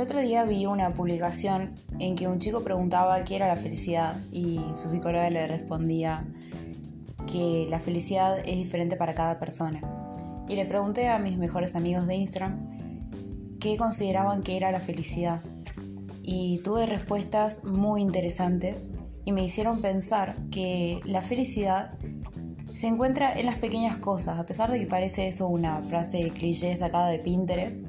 otro día vi una publicación en que un chico preguntaba qué era la felicidad y su psicóloga le respondía que la felicidad es diferente para cada persona. Y le pregunté a mis mejores amigos de Instagram qué consideraban que era la felicidad. Y tuve respuestas muy interesantes y me hicieron pensar que la felicidad se encuentra en las pequeñas cosas, a pesar de que parece eso una frase cliché sacada de Pinterest.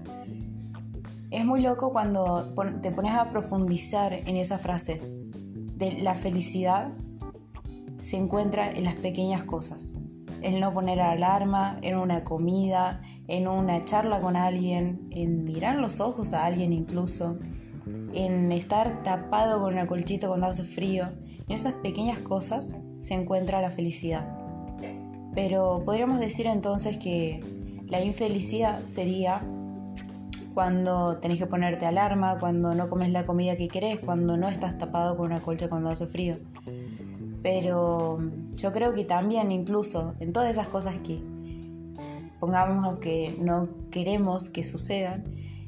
Es muy loco cuando te pones a profundizar en esa frase de la felicidad se encuentra en las pequeñas cosas. El no poner alarma, en una comida, en una charla con alguien, en mirar los ojos a alguien incluso, en estar tapado con una colchita cuando hace frío. En esas pequeñas cosas se encuentra la felicidad. Pero podríamos decir entonces que la infelicidad sería cuando tenés que ponerte alarma, cuando no comes la comida que querés, cuando no estás tapado con una colcha cuando hace frío. Pero yo creo que también incluso en todas esas cosas que pongamos que no queremos que sucedan,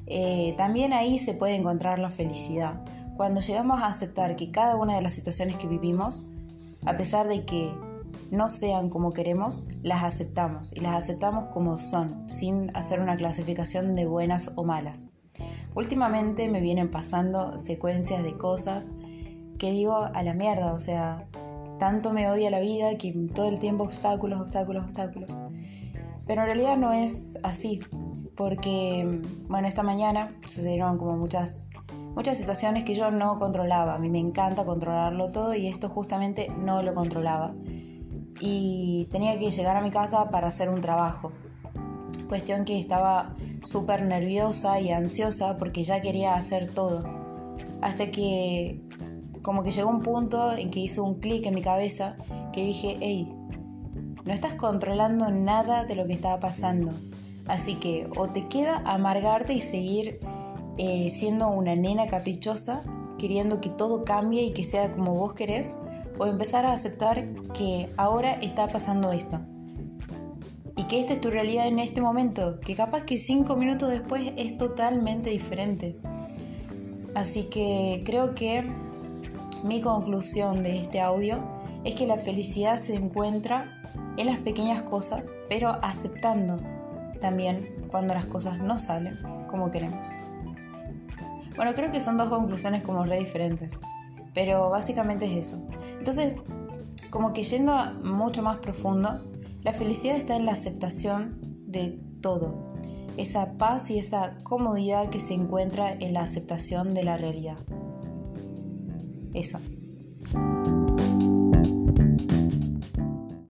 eh, también ahí se puede encontrar la felicidad. Cuando llegamos a aceptar que cada una de las situaciones que vivimos, a pesar de que no sean como queremos, las aceptamos y las aceptamos como son, sin hacer una clasificación de buenas o malas. Últimamente me vienen pasando secuencias de cosas que digo a la mierda, o sea, tanto me odia la vida que todo el tiempo obstáculos, obstáculos, obstáculos. Pero en realidad no es así, porque, bueno, esta mañana sucedieron como muchas, muchas situaciones que yo no controlaba. A mí me encanta controlarlo todo y esto justamente no lo controlaba y tenía que llegar a mi casa para hacer un trabajo. Cuestión que estaba súper nerviosa y ansiosa porque ya quería hacer todo. Hasta que como que llegó un punto en que hizo un clic en mi cabeza que dije, hey, no estás controlando nada de lo que estaba pasando. Así que o te queda amargarte y seguir eh, siendo una nena caprichosa, queriendo que todo cambie y que sea como vos querés, o empezar a aceptar que ahora está pasando esto. Y que esta es tu realidad en este momento, que capaz que cinco minutos después es totalmente diferente. Así que creo que mi conclusión de este audio es que la felicidad se encuentra en las pequeñas cosas, pero aceptando también cuando las cosas no salen como queremos. Bueno, creo que son dos conclusiones como re diferentes. Pero básicamente es eso. Entonces, como que yendo mucho más profundo, la felicidad está en la aceptación de todo. Esa paz y esa comodidad que se encuentra en la aceptación de la realidad. Eso.